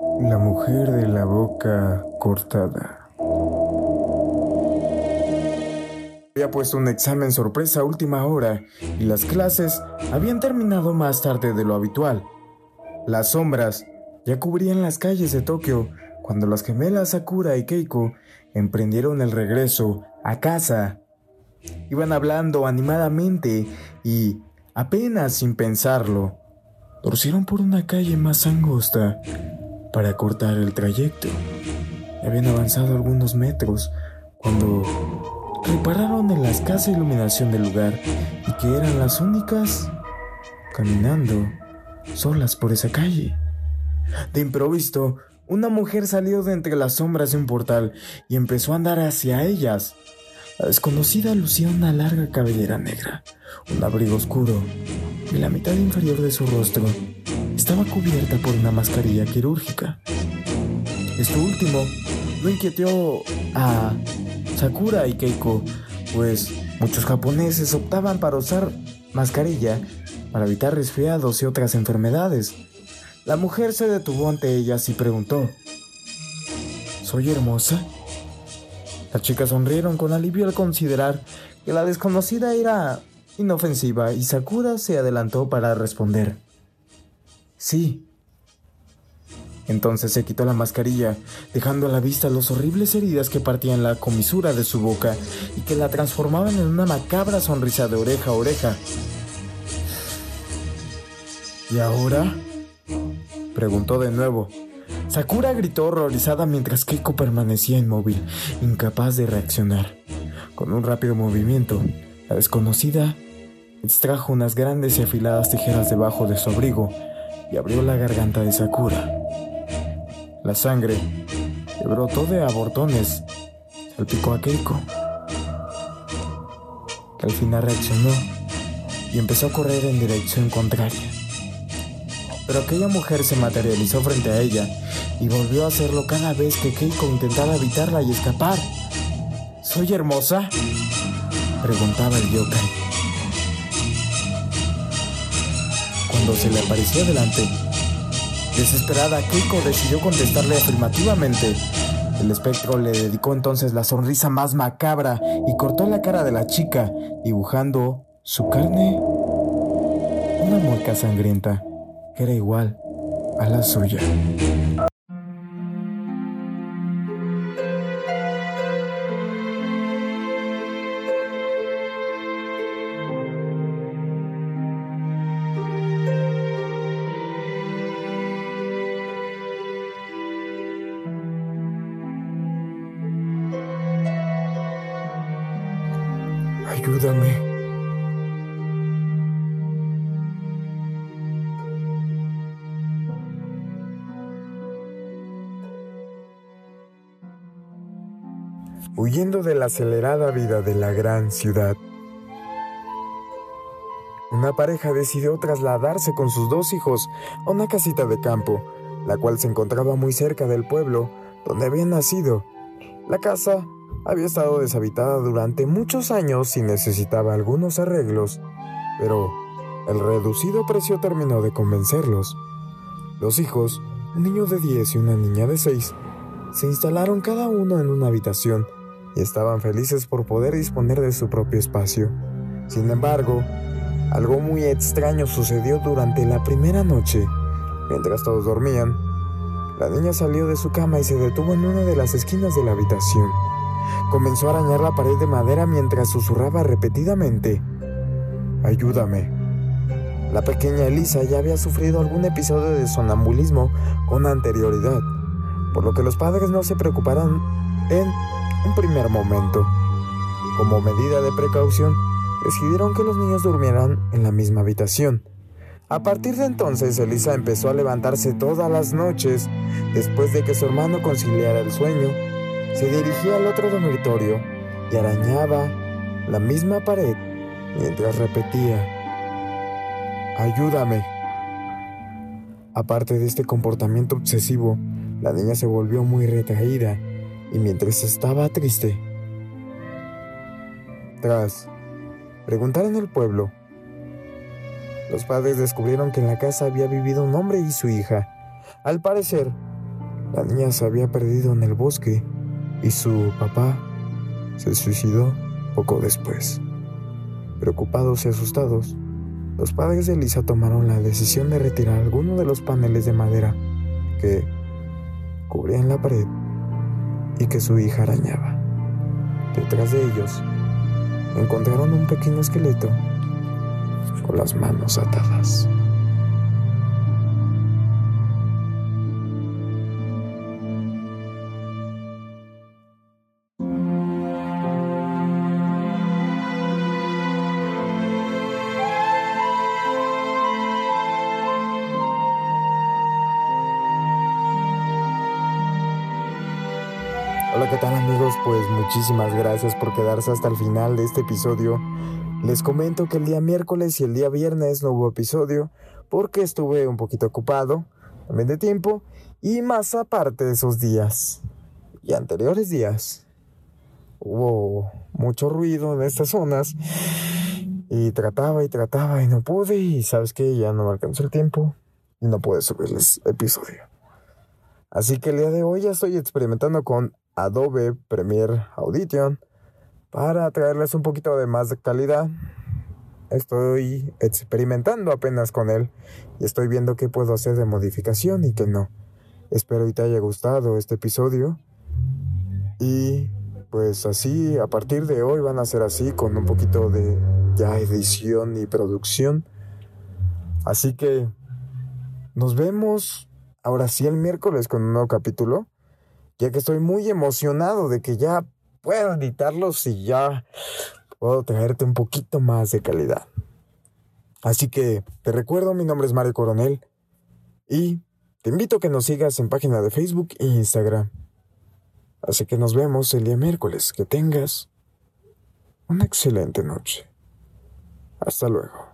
La mujer de la boca cortada. Había puesto un examen sorpresa a última hora y las clases habían terminado más tarde de lo habitual. Las sombras ya cubrían las calles de Tokio cuando las gemelas Sakura y Keiko emprendieron el regreso a casa. Iban hablando animadamente y, apenas sin pensarlo, torcieron por una calle más angosta para cortar el trayecto. Habían avanzado algunos metros cuando repararon en la escasa iluminación del lugar y que eran las únicas caminando solas por esa calle. De improviso, una mujer salió de entre las sombras de un portal y empezó a andar hacia ellas. La desconocida lucía una larga cabellera negra, un abrigo oscuro, y la mitad inferior de su rostro estaba cubierta por una mascarilla quirúrgica. Esto último no inquietó a Sakura y Keiko, pues muchos japoneses optaban para usar mascarilla para evitar resfriados y otras enfermedades. La mujer se detuvo ante ellas y preguntó, ¿Soy hermosa? Las chicas sonrieron con alivio al considerar que la desconocida era inofensiva y Sakura se adelantó para responder. Sí. Entonces se quitó la mascarilla, dejando a la vista las horribles heridas que partían la comisura de su boca y que la transformaban en una macabra sonrisa de oreja a oreja. ¿Y ahora? Preguntó de nuevo. Sakura gritó horrorizada mientras Keiko permanecía inmóvil, incapaz de reaccionar. Con un rápido movimiento, la desconocida extrajo unas grandes y afiladas tijeras debajo de su abrigo y abrió la garganta de Sakura. La sangre, que brotó de abortones, salpicó a Keiko, que al final reaccionó y empezó a correr en dirección contraria. Pero aquella mujer se materializó frente a ella y volvió a hacerlo cada vez que Keiko intentaba evitarla y escapar. ¿Soy hermosa? Preguntaba el yokai. Se le apareció delante, desesperada, Keiko decidió contestarle afirmativamente. El espectro le dedicó entonces la sonrisa más macabra y cortó la cara de la chica, dibujando su carne una mueca sangrienta que era igual a la suya. Ayúdame. Huyendo de la acelerada vida de la gran ciudad, una pareja decidió trasladarse con sus dos hijos a una casita de campo, la cual se encontraba muy cerca del pueblo donde habían nacido. La casa había estado deshabitada durante muchos años y necesitaba algunos arreglos, pero el reducido precio terminó de convencerlos. Los hijos, un niño de 10 y una niña de 6, se instalaron cada uno en una habitación y estaban felices por poder disponer de su propio espacio. Sin embargo, algo muy extraño sucedió durante la primera noche. Mientras todos dormían, la niña salió de su cama y se detuvo en una de las esquinas de la habitación. Comenzó a arañar la pared de madera mientras susurraba repetidamente, Ayúdame. La pequeña Elisa ya había sufrido algún episodio de sonambulismo con anterioridad, por lo que los padres no se preocuparon en un primer momento. Como medida de precaución, decidieron que los niños durmieran en la misma habitación. A partir de entonces, Elisa empezó a levantarse todas las noches después de que su hermano conciliara el sueño se dirigía al otro dormitorio y arañaba la misma pared mientras repetía, Ayúdame. Aparte de este comportamiento obsesivo, la niña se volvió muy retraída y mientras estaba triste, tras preguntar en el pueblo, los padres descubrieron que en la casa había vivido un hombre y su hija. Al parecer, La niña se había perdido en el bosque y su papá se suicidó poco después. Preocupados y asustados, los padres de Elisa tomaron la decisión de retirar algunos de los paneles de madera que cubrían la pared y que su hija arañaba. Detrás de ellos encontraron un pequeño esqueleto con las manos atadas. ¿Qué tal amigos? Pues muchísimas gracias por quedarse hasta el final de este episodio. Les comento que el día miércoles y el día viernes no hubo episodio porque estuve un poquito ocupado, también de tiempo, y más aparte de esos días y anteriores días. Hubo mucho ruido en estas zonas y trataba y trataba y no pude y sabes que ya no me el tiempo y no pude subirles episodio. Así que el día de hoy ya estoy experimentando con Adobe Premiere Audition para traerles un poquito de más calidad. Estoy experimentando apenas con él y estoy viendo qué puedo hacer de modificación y qué no. Espero que te haya gustado este episodio. Y pues así, a partir de hoy van a ser así, con un poquito de ya edición y producción. Así que nos vemos ahora sí el miércoles con un nuevo capítulo ya que estoy muy emocionado de que ya puedo editarlos y ya puedo traerte un poquito más de calidad. Así que te recuerdo, mi nombre es Mario Coronel y te invito a que nos sigas en página de Facebook e Instagram. Así que nos vemos el día miércoles. Que tengas una excelente noche. Hasta luego.